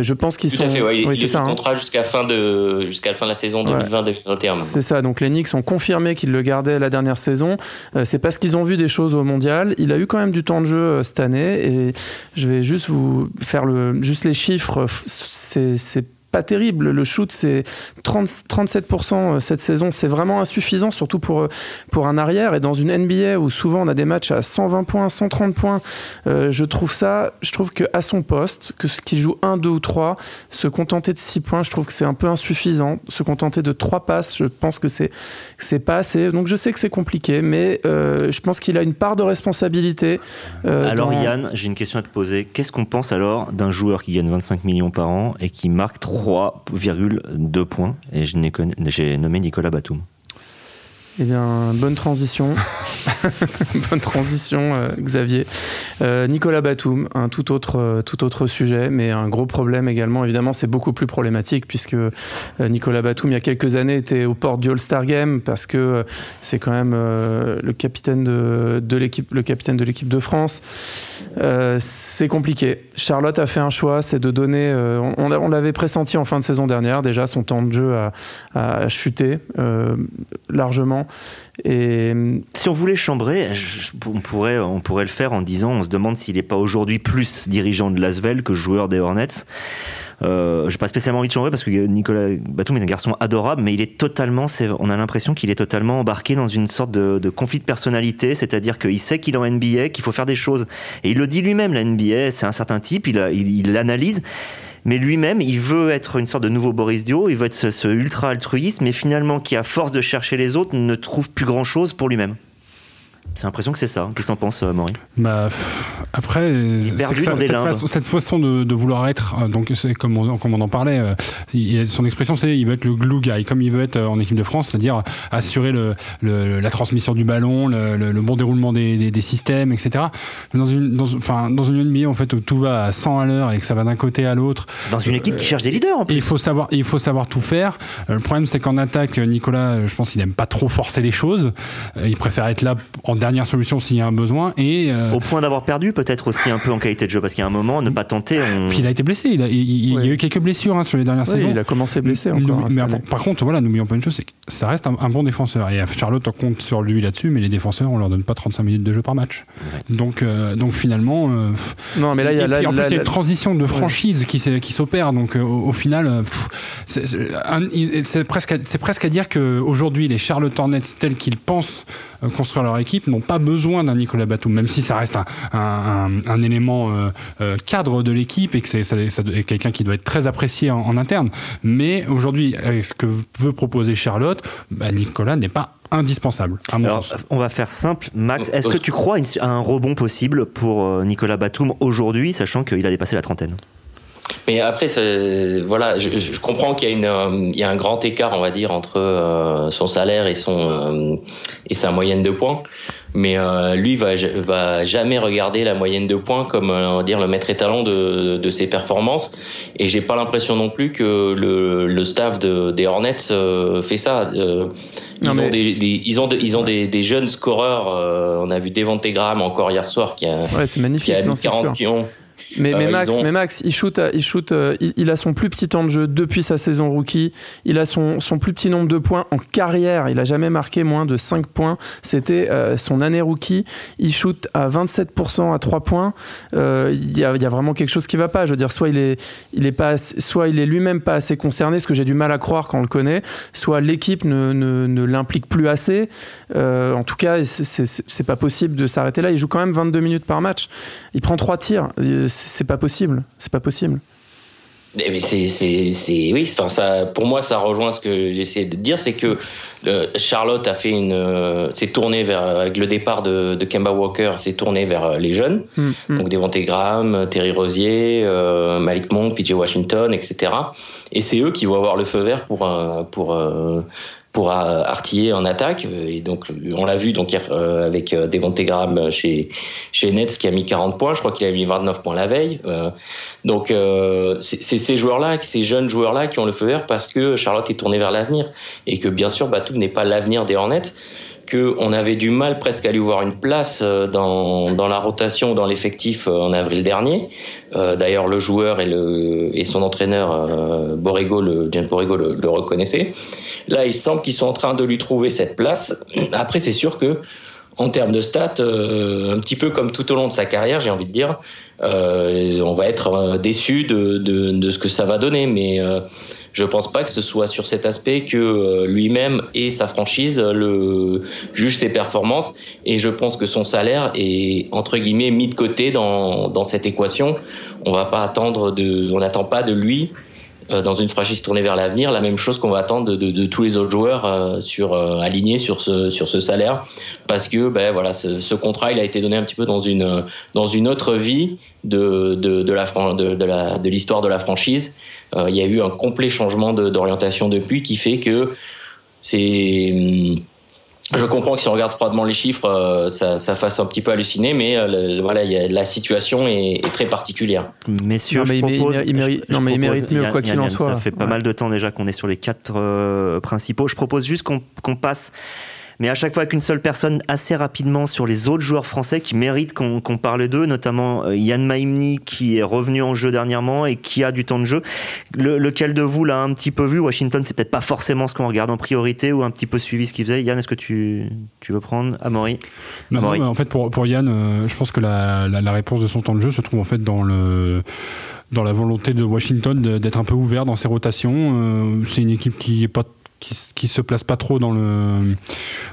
je pense qu'ils sont. Fait, ouais, oui, c'est ça. Hein. contrat jusqu'à fin de jusqu'à la fin de la saison 2020-2021. C'est ça. Donc les Knicks ont confirmé qu'ils le gardaient la dernière saison. Euh, c'est parce qu'ils ont vu des choses au mondial. Il a eu quand même du temps de jeu euh, cette année et je vais juste vous faire le juste les chiffres. C'est pas terrible. Le shoot, c'est 37% euh, cette saison. C'est vraiment insuffisant, surtout pour, euh, pour un arrière. Et dans une NBA où souvent on a des matchs à 120 points, 130 points, euh, je trouve ça, je trouve qu'à son poste, que ce qui joue 1, 2 ou 3, se contenter de 6 points, je trouve que c'est un peu insuffisant. Se contenter de 3 passes, je pense que c'est, c'est pas assez. Donc je sais que c'est compliqué, mais je pense qu'il a une part de responsabilité. alors Yann, j'ai une question à te poser. Qu'est-ce qu'on pense alors d'un joueur qui gagne 25 millions par an et qui marque 3 3,2 points. Et j'ai nommé Nicolas Batum. Eh bien, bonne transition. bonne transition, euh, Xavier. Euh, Nicolas Batum, un tout autre, euh, tout autre sujet, mais un gros problème également. Évidemment, c'est beaucoup plus problématique puisque Nicolas Batum, il y a quelques années, était aux portes du All-Star Game parce que c'est quand même le capitaine de, de l'équipe, le capitaine de l'équipe de France. c'est compliqué. Charlotte a fait un choix, c'est de donner. on, on l'avait pressenti en fin de saison dernière. Déjà, son temps de jeu a, a chuté largement. Et si on voulait chambrer, on pourrait, le faire en disant, on se demande s'il n'est pas aujourd'hui plus dirigeant de Lasvel que joueur des Hornets. Euh, je n'ai pas spécialement envie de chambrer parce que Nicolas Batum est un garçon adorable, mais il est totalement, on a l'impression qu'il est totalement embarqué dans une sorte de, conflit de personnalité, c'est-à-dire qu'il sait qu'il est en NBA, qu'il faut faire des choses. Et il le dit lui-même, la NBA, c'est un certain type, il l'analyse mais lui-même, il veut être une sorte de nouveau Boris Dio, il veut être ce, ultra altruiste, mais finalement qui, à force de chercher les autres, ne trouve plus grand-chose pour lui-même. C'est l'impression que c'est ça. Qu'est-ce que t'en penses, euh, Maurice? Bah après, cette, façon, de, vouloir être, euh, donc c'est comme on, comme on en parlait, euh, son expression c'est il veut être le glue guy, comme il veut être en équipe de France, c'est-à-dire assurer le, la transmission du ballon, le, bon déroulement des, des, systèmes, etc. Dans une, dans, enfin, dans une NBA en fait où tout va à 100 à l'heure et que ça va d'un côté à l'autre. Dans une équipe qui cherche des leaders. En plus. Il faut savoir, il faut savoir tout faire. le problème c'est qu'en attaque, Nicolas, je pense qu'il n'aime pas trop forcer les choses. il préfère être là en dernière solution s'il y a un besoin. Et, Au point d'avoir perdu peut-être aussi un peu en qualité de jeu, parce qu'il y a un moment, ne pas tenter. Puis il a été blessé, il, il, y a eu quelques blessures hein, sur les dernières saisons. Il a commencé blessé encore. Hein, mais, par contre, voilà, n'oublions pas une chose, c'est que ça reste un, bon défenseur. Et Charlotte compte sur lui là-dessus, mais les défenseurs, on leur donne pas 35 minutes de jeu par match. Donc, donc finalement. non, mais là, il y a, en plus, il y a une transition de franchise qui, qui s'opère. Donc au, final, c'est presque, c'est presque à dire qu'aujourd'hui, les Charlotte Hornets, tels qu'ils pensent euh, construire leur équipe, n'ont pas besoin d'un Nicolas Batum, même si ça reste un, élément euh, euh, cadre de l'équipe et que c'est quelqu'un qui doit être très apprécié en, interne. Mais aujourd'hui, avec ce que veut proposer Charlotte, bah, Nicolas n'est pas indispensable. Alors, on va faire simple. Max, est-ce que tu crois à un rebond possible pour Nicolas Batum aujourd'hui, sachant qu'il a dépassé la trentaine? Mais après, voilà, je, comprends qu'il y, a euh, il y a un grand écart, on va dire, entre euh, son salaire et son euh, et sa moyenne de points. Mais lui va va jamais regarder la moyenne de points comme on va dire le maître étalon de, de ses performances. Et j'ai pas l'impression non plus que le, le staff de, des Hornets fait ça. Ils, ont des, ils, ont ils ont des, des jeunes scoreurs. on a vu Devante Graham encore hier soir qui a, ouais, magnifique, qui a 40 pions. Mais, mais, euh, Max, mais Max, il shoot, il, shoot euh, il, a son plus petit temps de jeu depuis sa saison rookie. Il a son, son plus petit nombre de points en carrière. Il a jamais marqué moins de 5 points. C'était euh, son année rookie. Il shoot à 27% à 3 points. Il y, a, y, a, vraiment quelque chose qui va pas. Je veux dire, soit il est, il est pas, soit il est lui-même pas assez concerné, ce que j'ai du mal à croire quand on le connaît. Soit l'équipe ne, ne, ne l'implique plus assez. en tout cas, c'est pas possible de s'arrêter là. Il joue quand même 22 minutes par match. Il prend 3 tirs c'est pas possible. C'est pas possible. Eh, mais c'est, c'est, oui, enfin, ça, pour moi, ça rejoint ce que j'essaie de dire, c'est que euh, Charlotte a fait une, euh, s'est tournée vers, avec le départ de, de Kemba Walker, s'est tournée vers euh, les jeunes, mm, mm. donc Devontae Graham, Terry Rosier, Malik Monk, PJ Washington, etc. Et c'est eux qui vont avoir le feu vert pour, pour pour artiller en attaque. Et donc, on l'a vu donc hier euh, avec euh, Devonte Graham chez chez Nets qui a mis 40 points. Je crois qu'il a mis 29 points la veille. Euh, donc, c'est ces joueurs-là, ces jeunes joueurs-là qui ont le feu vert parce que Charlotte est tournée vers l'avenir et que bien sûr, Batum n'est pas l'avenir des Hornets qu'on avait du mal presque à lui voir une place dans, dans la rotation, dans l'effectif en avril dernier. D'ailleurs, le joueur et, son entraîneur, Borrego, le, James Borrego, le, le. Là, il semble qu'ils sont en train de lui trouver cette place. Après, c'est sûr que en termes de stats, euh, un petit peu comme tout au long de sa carrière, j'ai envie de dire, euh, on va être euh, déçu de, ce que ça va donner. Mais euh, je pense pas que ce soit sur cet aspect que euh, lui-même et sa franchise le jugent ses performances. Et je pense que son salaire est entre guillemets mis de côté dans, dans cette équation. On va pas attendre de, on n'attend pas de lui euh, dans une franchise tournée vers l'avenir, la même chose qu'on va attendre de, de, de, tous les autres joueurs euh, sur euh, alignés sur ce sur ce salaire, parce que ben voilà, ce, ce, contrat il a été donné un petit peu dans une dans une autre vie de de, de la de, de l'histoire de la franchise. Il y a eu un complet changement d'orientation depuis qui fait que c'est hum, je comprends que si on regarde froidement les chiffres, euh, ça, ça fasse un petit peu halluciner, mais euh, voilà, y a, la situation est, très particulière. Messieurs, non, mais je propose, il, mérite, non, mais il mérite mieux, quoi qu'il en soit. Ça fait pas mal de temps déjà qu'on est sur les quatre euh, principaux. Je propose juste qu'on passe mais à chaque fois qu'une seule personne assez rapidement sur les autres joueurs français qui méritent qu'on parle d'eux, notamment euh, Yann Maimni qui est revenu en jeu dernièrement et qui a du temps de jeu. lequel de vous l'a un petit peu vu? Washington, c'est peut-être pas forcément ce qu'on regarde en priorité ou un petit peu suivi ce qu'il faisait. Yann, est-ce que tu, tu veux prendre? Amaury non, non, en fait, pour, pour Yann, euh, je pense que la, la, la, réponse de son temps de jeu se trouve en fait dans le dans la volonté de Washington d'être un peu ouvert dans ses rotations. Euh, c'est une équipe qui est pas qui, qui se place pas trop dans le,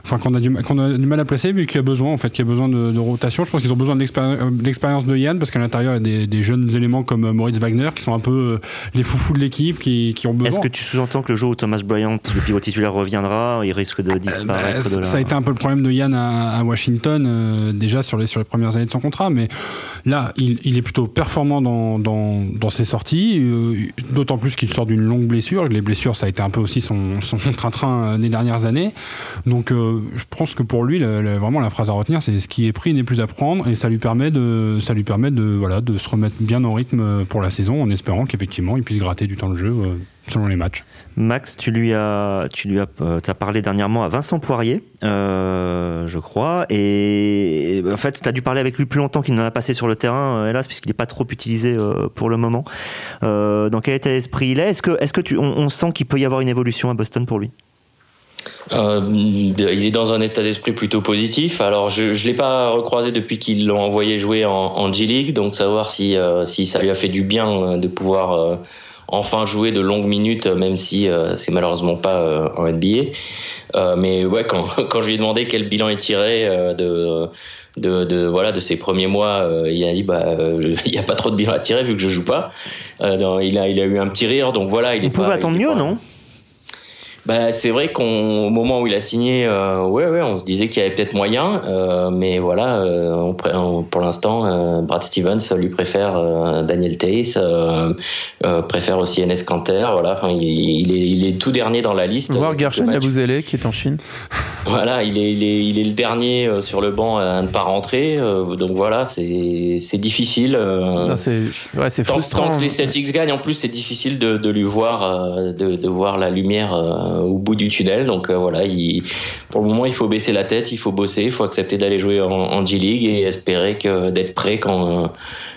enfin qu'on a du qu'on a du mal à placer, mais qui a besoin en fait, qui a besoin de, de rotation. Je pense qu'ils ont besoin de l'expérience de Yann parce qu'à l'intérieur il y a des, des, jeunes éléments comme euh, Moritz Wagner qui sont un peu euh, les foufous de l'équipe, qui, qui ont besoin. Est-ce que tu sous-entends que le jour où Thomas Bryant, le pivot titulaire, reviendra, il risque de disparaître euh, Ça a été un peu le problème de Yann à, à Washington euh, déjà sur les sur les premières années de son contrat, mais là il, il est plutôt performant dans dans, dans ses sorties, d'autant plus qu'il sort d'une longue blessure. Les blessures ça a été un peu aussi son, son train-train des dernières années. Donc euh, je pense que pour lui, vraiment la phrase à retenir, c'est ce qui est pris n'est plus à prendre et ça lui permet de, ça lui permet de, voilà, de se remettre bien en rythme pour la saison en espérant qu'effectivement il puisse gratter du temps de jeu euh, selon les matchs. Max, tu lui as, tu lui as, euh, as parlé dernièrement à Vincent Poirier, euh, je crois, et en fait, tu as dû parler avec lui plus longtemps qu'il n'en a passé sur le terrain, hélas, puisqu'il n'est pas trop utilisé pour le moment. dans quel état d'esprit il est? Est-ce que, est-ce que tu, on sent qu'il peut y avoir une évolution à Boston pour lui? Euh, il est dans un état d'esprit plutôt positif. Alors, je ne l'ai pas recroisé depuis qu'ils l'ont envoyé jouer en, en G-League, donc savoir si, euh, si ça lui a fait du bien euh, de pouvoir euh, enfin jouer de longues minutes, même si c'est malheureusement pas en NBA. mais ouais, quand, quand je lui ai demandé quel bilan est tiré de, de, de, voilà de ses premiers mois, il a dit bah il n'y a pas trop de bilan à tirer vu que je joue pas. il a il a eu un petit rire, donc voilà. Il On pouvait attendre mieux, non? Bah, c'est vrai qu'au moment où il a signé, euh, ouais, ouais, on se disait qu'il y avait peut-être moyen, euh, mais voilà, euh, on, pour l'instant, Brad Stevens lui préfère Daniel Tace, préfère aussi Enes Kanter, voilà, enfin, il, il, est, il est tout dernier dans la liste. Voir Gershon Yabusele qui est en Chine. Voilà, il est, il est, il est le dernier sur le banc à ne pas rentrer, donc voilà, c'est, difficile. c'est, ouais, frustrant. Tant que les Celtics gagnent, en plus, c'est difficile de, de lui voir, de, de voir la lumière au bout du tunnel. Donc euh, voilà, il, pour le moment, il faut baisser la tête, il faut bosser, il faut accepter d'aller jouer en, G-League et espérer d'être prêt quand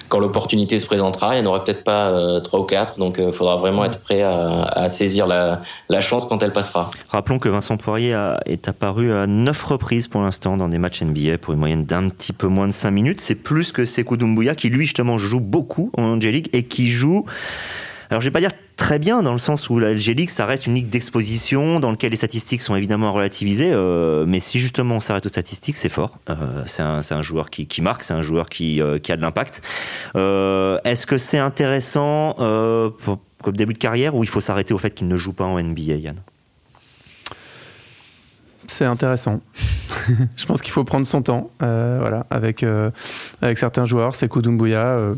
quand l'opportunité se présentera. Il n'y en aura peut-être pas euh, trois ou quatre, donc il faudra vraiment être prêt à, saisir la, chance quand elle passera. Rappelons que Vincent Poirier est apparu à neuf reprises pour l'instant dans des matchs NBA pour une moyenne d'un petit peu moins de 5 minutes. C'est plus que Sekou Doumbouya qui lui justement joue beaucoup en G-League et qui joue alors je vais pas dire très bien dans le sens où la LG ça reste une ligue d'exposition dans laquelle les statistiques sont évidemment relativisées, euh, mais si justement on s'arrête aux statistiques, c'est fort. Euh, c'est un, joueur qui, marque, c'est un joueur qui, euh, a de l'impact. Est-ce que c'est intéressant pour, comme début de carrière ou il faut s'arrêter au fait qu'il ne joue pas en NBA, Yann? C'est intéressant. je pense qu'il faut prendre son temps, euh, voilà, avec avec certains joueurs. C'est Kudumbuya.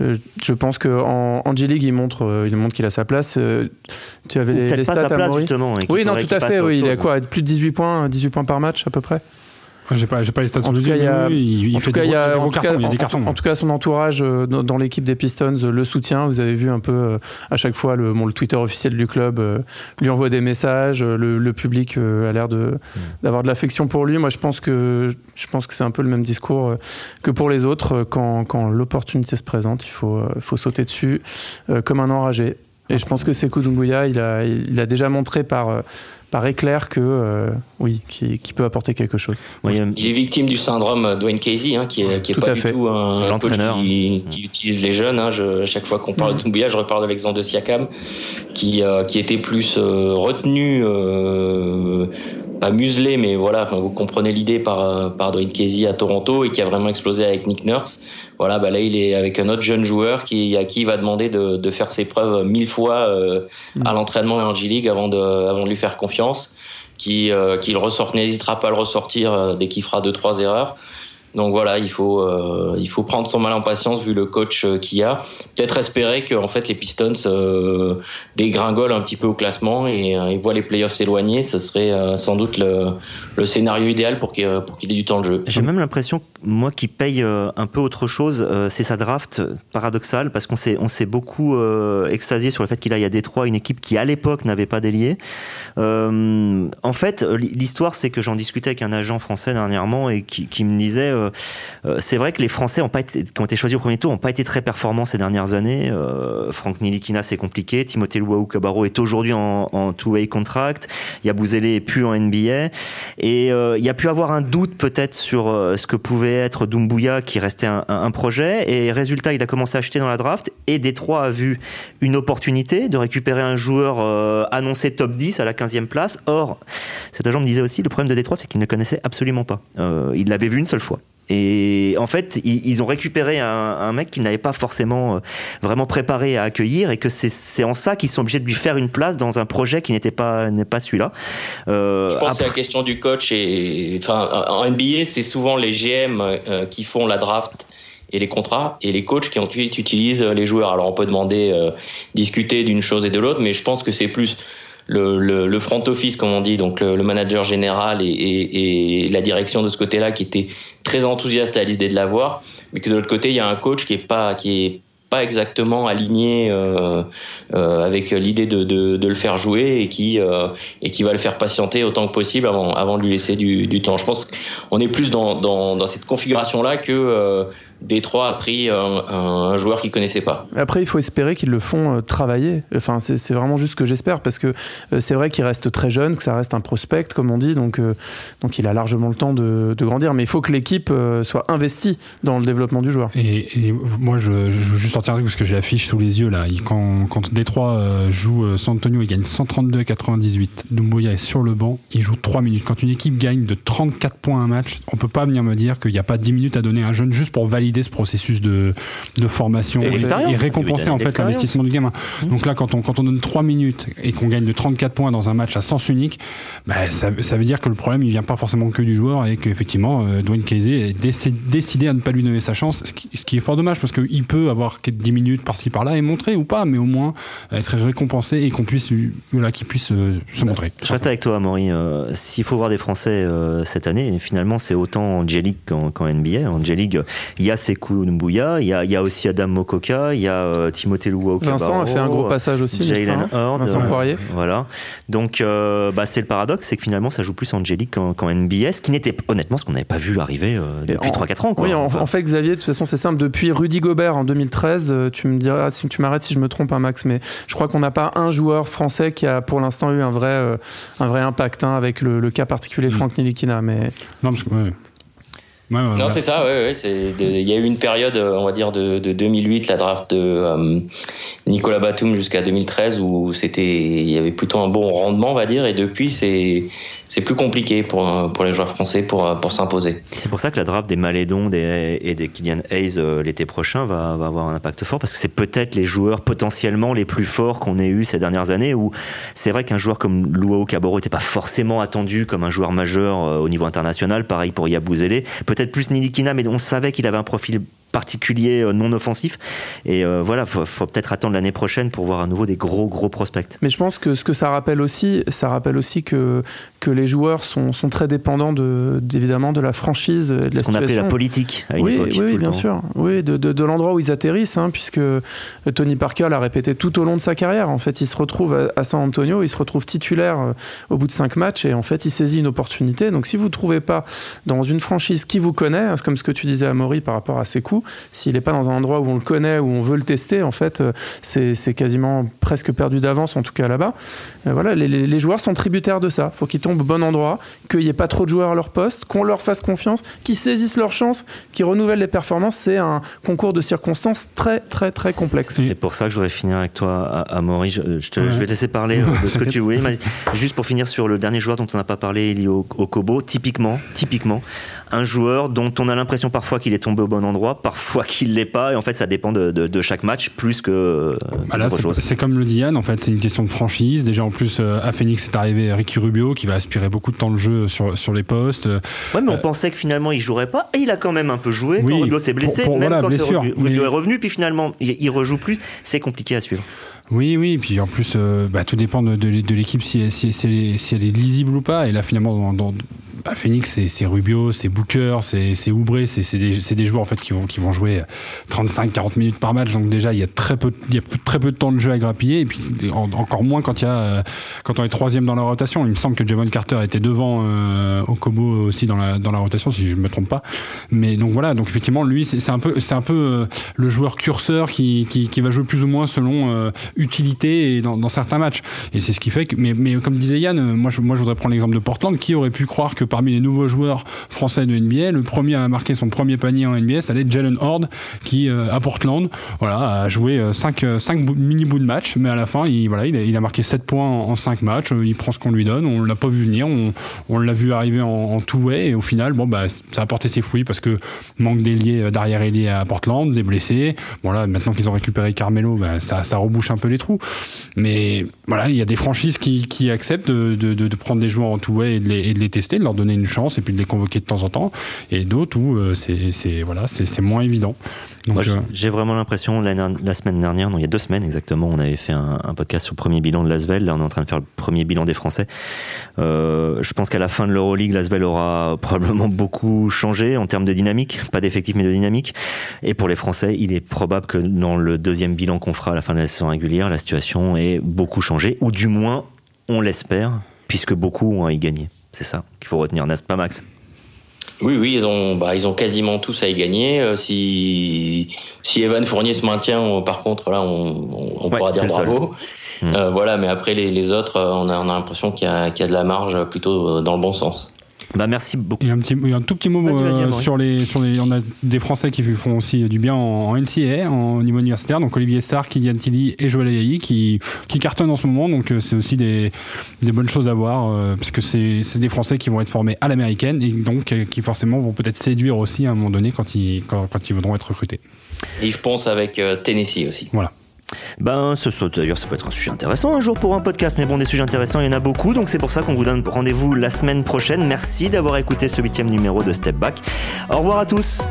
Euh, je pense qu'en en, G-League, il montre euh, il montre qu'il a sa place. Euh, tu avais les, les stats à justement. Oui, non, tout à fait. Oui, il a quoi Plus de 18 points, 18 points par match à peu près? J'ai pas, pas les stats en tout cas, il y a, en tout cas, il y a, des cartons. En, tout cas, son entourage euh, dans, l'équipe des Pistons euh, le soutient. Vous avez vu un peu euh, à chaque fois le, bon, le Twitter officiel du club lui envoie des messages. Le, public a l'air de mm. d'avoir de l'affection pour lui. Moi, je pense que je pense que c'est un peu le même discours que pour les autres. Quand, quand l'opportunité se présente, il faut faut sauter dessus comme un enragé. Et je pense que Sekou Doumbouya, il a, il a déjà montré par par éclair que euh, oui, qui, peut apporter quelque chose. il est victime du syndrome Dwayne Casey, hein, qui est, qui est pas du tout un entraîneur qui, qui, utilise les jeunes. Hein. Je, chaque fois qu'on parle de Doumbouya, je reparle de l'exemple de Siakam, qui, euh, qui était plus euh, retenu pas muselé, mais voilà, vous comprenez l'idée par, par Dwayne Casey à Toronto et qui a vraiment explosé avec Nick Nurse. Voilà, bah là, il est avec un autre jeune joueur qui, à qui il va demander de, de faire ses preuves mille fois euh, mm. à l'entraînement et en G-League avant de, avant de lui faire confiance. Qui, euh, qui le ressort, n'hésitera pas à le ressortir euh, dès qu'il fera deux, trois erreurs. Donc voilà, il faut, euh, il faut prendre son mal en patience vu le coach euh, qu'il y a. Peut-être espérer que en fait les Pistons euh, dégringolent un petit peu au classement et, voient les playoffs s'éloigner. Ce serait sans doute le, scénario idéal pour qu'il ait du temps de jeu. J'ai même l'impression, moi, qui paye un peu autre chose, c'est sa draft paradoxale parce qu'on s'est on s'est beaucoup extasié sur le fait qu'il aille à Détroit, une équipe qui à l'époque n'avait pas d'ailier. en fait, l'histoire c'est que j'en discutais avec un agent français dernièrement et qui me disait euh, euh, c'est vrai que les Français ont pas qui ont été choisis au premier tour n'ont pas été très performants ces dernières années. Euh, Franck Nilikina, c'est compliqué. Timothée Luau Cabarro est aujourd'hui en, two-way contract. Yabouzele est plus en NBA. Et il y a pu avoir un doute peut-être sur ce que pouvait être Doumbouya qui restait un, un, projet. Et résultat, il a commencé à acheter dans la draft. Et Détroit a vu une opportunité de récupérer un joueur annoncé top 10 à la 15e place. Or, cet agent me disait aussi, le problème de Détroit, c'est qu'il ne connaissait absolument pas. il l'avait vu une seule fois. Et en fait, ils, ont récupéré un, mec qui n'avait pas forcément euh, vraiment préparé à accueillir et que c'est en ça qu'ils sont obligés de lui faire une place dans un projet qui n'était pas n'est pas celui-là. Euh, Je pense que c'est la question du coach et enfin en NBA, c'est souvent les GM euh, qui font la draft et les contrats et les coachs qui ensuite utilisent les joueurs. Alors on peut demander euh, discuter d'une chose et de l'autre, mais je pense que c'est plus le, front office, comme on dit, donc le, manager général et, la direction de ce côté-là qui était très enthousiaste à l'idée de l'avoir, mais que de l'autre côté, il y a un coach qui est pas, qui est pas exactement aligné euh, euh, avec l'idée de, le faire jouer et qui euh, et qui va le faire patienter autant que possible avant avant de lui laisser du, temps. Je pense qu'on est plus dans, cette configuration là que Détroit a pris un, un, joueur qu'il connaissait pas. Après, il faut espérer qu'ils le font euh, travailler. Enfin, c'est vraiment juste ce que j'espère parce que euh, c'est vrai qu'il reste très jeune, que ça reste un prospect, comme on dit, donc, euh, donc il a largement le temps de, de grandir. Mais il faut que l'équipe soit investie dans le développement du joueur. Et, et moi, je, je veux juste sortir un truc parce que j'ai l'affiche sous les yeux là. Quand, quand Détroit joue San Antonio, il gagne 132 à 98. Dumbuya est sur le banc, il joue 3 minutes. Quand une équipe gagne de 34 points un match, on peut pas venir me dire qu'il n'y a pas 10 minutes à donner à un jeune juste pour valider ce processus de, de formation et, et, récompenser en fait l'investissement du gamin. Mmh. Donc là, quand on, quand on donne 3 minutes et qu'on gagne de 34 points dans un match à sens unique, bah, ça, ça, veut dire que le problème il vient pas forcément que du joueur et qu'effectivement euh, Dwayne Casey est décidé à ne pas lui donner sa chance, ce qui, ce qui est fort dommage parce qu'il peut avoir 10 minutes par-ci par-là et montrer ou pas, mais au moins être récompensé et qu'on puisse, là, qu'il puisse euh, se montrer. Je reste avec toi, Maury. Euh, S'il faut voir des Français cette année, finalement c'est autant en J-League qu'en NBA. En J-League, il y a Sekou Mbouya, il y a, il y a aussi Adam Mokoka, il y a euh, Timothée Luau Vincent a fait un gros passage aussi. Jalen Hurd. Vincent Poirier. Voilà. Donc, euh, bah, c'est le paradoxe, c'est que finalement, ça joue plus J-League qu'en qu ce qui n'était honnêtement ce qu'on n'avait pas vu arriver euh, depuis 3-4 ans. Quoi. Oui, en, en, fait, Xavier, de toute façon, c'est simple. Depuis Rudy Gobert en 2013, tu me diras, si tu m'arrêtes si je me trompe, un hein, Max, mais je crois qu'on n'a pas un joueur français qui a pour l'instant eu un vrai, un vrai impact hein, avec le, le, cas particulier Mm. Franck Nilikina. Mais... Non, parce que, ouais. Ouais, ouais, non, c'est ça. Ouais, ouais, il y a eu une période, on va dire, de, de 2008, la draft de euh, Nicolas Batum jusqu'à 2013, où c'était, il y avait plutôt un bon rendement, on va dire, et depuis, c'est c'est plus compliqué pour, pour les joueurs français pour, pour s'imposer. C'est pour ça que la draft des Malédon des, et des Kylian Hayes euh, l'été prochain va, va, avoir un impact fort parce que c'est peut-être les joueurs potentiellement les plus forts qu'on ait eu ces dernières années où c'est vrai qu'un joueur comme Luau Caboro n'était pas forcément attendu comme un joueur majeur euh, au niveau international. Pareil pour Yabouzélé. Peut-être plus Nilikina, mais on savait qu'il avait un profil particulier euh, non offensif. Et euh, voilà faut, faut peut-être attendre l'année prochaine pour voir à nouveau des gros gros prospects. Mais je pense que ce que ça rappelle aussi ça rappelle aussi que que les joueurs sont, sont très dépendants de évidemment de la franchise et de la ce qu'on appelait la politique à une oui, époque oui bien sûr. Oui de, de, de l'endroit où ils atterrissent hein, puisque Tony Parker l'a répété tout au long de sa carrière. En fait il se retrouve à, à San Antonio il se retrouve titulaire euh, au bout de cinq matchs et en fait il saisit une opportunité. Donc si vous ne trouvez pas dans une franchise qui vous connaît hein, comme ce que tu disais à Maury par rapport à ses coups s'il n'est pas dans un endroit où on le connaît, où on veut le tester, en fait, c'est quasiment presque perdu d'avance, en tout cas là-bas. Voilà, les, les, joueurs sont tributaires de ça. Il faut qu'ils tombent au bon endroit, qu'il n'y ait pas trop de joueurs à leur poste, qu'on leur fasse confiance, qu'ils saisissent leur chance, qu'ils renouvellent les performances. C'est un concours de circonstances très, très, très complexe. C'est pour ça que je voudrais finir avec toi, à, à Maury. Je, je, te, ouais. je, vais te laisser parler de ce que tu voulais. Juste pour finir sur le dernier joueur dont on n'a pas parlé, Eli Okobo, typiquement, typiquement, un joueur dont on a l'impression parfois qu'il est tombé au bon endroit, parfois qu'il l'est pas, et en fait ça dépend de, de, de chaque match plus que. Bah c'est comme le dit Yann, en fait, c'est une question de franchise. Déjà en plus euh, à Phoenix c'est arrivé Ricky Rubio qui va aspirer beaucoup de temps de jeu sur, sur les postes. Ouais, mais on euh, pensait que finalement il jouerait pas, et il a quand même un peu joué oui, quand Rubio s'est blessé, pour, pour, même voilà, quand blessure, Rubio, mais... est revenu, puis finalement il, il rejoue plus, c'est compliqué à suivre. Oui, oui, puis en plus, euh, bah, tout dépend de, de, de l'équipe si, si, si, elle est, si elle est lisible ou pas. Et là, finalement, dans, dans bah, Phoenix, c'est Rubio, c'est Booker, c'est Oubré, c'est des, des, joueurs en fait qui vont, qui vont jouer 35-40 minutes par match. Donc déjà, il y a très peu, il y a très peu de temps de jeu à grappiller. Et puis en, encore moins quand il y a, quand on est troisième dans la rotation. Il me semble que Javon Carter était devant euh, Okobo aussi dans la, dans la rotation, si je me trompe pas. Mais donc voilà, donc effectivement, lui, c'est un peu, c'est un peu euh, le joueur curseur qui, qui, va jouer plus ou moins selon euh, utilité dans, dans certains matchs. Et c'est ce qui fait que, mais, mais comme disait Yann, moi je, moi je voudrais prendre l'exemple de Portland. Qui aurait pu croire que parmi les nouveaux joueurs français de NBA, le premier à marquer son premier panier en NBA, ça allait Jalen Horde, qui euh, à Portland, voilà, a joué 5 euh, cinq mini bouts de match, mais à la fin, il, voilà, il a, marqué 7 points en 5 matchs. Il prend ce qu'on lui donne. On l'a pas vu venir. On, l'a vu arriver en, en two-way et au final, bon bah, ça a porté ses fruits parce que manque d'ailier derrière ailier à Portland, des blessés. Bon là, maintenant qu'ils ont récupéré Carmelo, bah, ça, ça rebouche un peu les trous. Mais voilà, il y a des franchises qui, acceptent de, de, de, prendre des joueurs en two-way et, et, de les tester, de leur donner une chance et puis de les convoquer de temps en temps. Et d'autres où c'est voilà, c'est moins évident. Donc, j'ai vraiment l'impression, la, la, semaine dernière, non, il y a deux semaines exactement, on avait fait un, un podcast sur le premier bilan de Lasvel. Là, on est en train de faire le premier bilan des Français. Euh, je pense qu'à la fin de l'Euroleague, Lasvel aura probablement beaucoup changé en termes de dynamique, pas d'effectif mais de dynamique. Et pour les Français, il est probable que dans le deuxième bilan qu'on fera à la fin de la saison régulière, la situation ait beaucoup changé, ou du moins, on l'espère, puisque beaucoup ont à y gagner. C'est ça qu'il faut retenir, n'est-ce pas Max? Oui, oui, ils ont, bah, ils ont quasiment tous à y gagner. Euh, si, si Evan Fournier se maintient, par contre, là, on, on pourra dire bravo. Hmm. Euh, voilà, mais après les, les autres, euh, on a, on a l'impression qu'il y, y, a de la marge plutôt dans le bon sens. Bah merci beaucoup. Et un, petit, un tout petit mot sur, les, sur les. On a des Français qui font aussi du bien en, NCA, en, au niveau universitaire. Donc Olivier Sarr, Kylian Tilly et Joël Ayayi qui, qui cartonnent en ce moment. Donc c'est aussi des, des bonnes choses à voir, euh, parce que c'est des Français qui vont être formés à l'américaine et donc qui forcément vont peut-être séduire aussi à un moment donné quand ils, quand, quand ils voudront être recrutés. Et je pense avec Tennessee aussi. Voilà. Ben, ce, d'ailleurs, ça peut être un sujet intéressant un jour pour un podcast, mais bon, des sujets intéressants, il y en a beaucoup, donc c'est pour ça qu'on vous donne rendez-vous la semaine prochaine. Merci d'avoir écouté ce huitième numéro de Step Back. Au revoir à tous.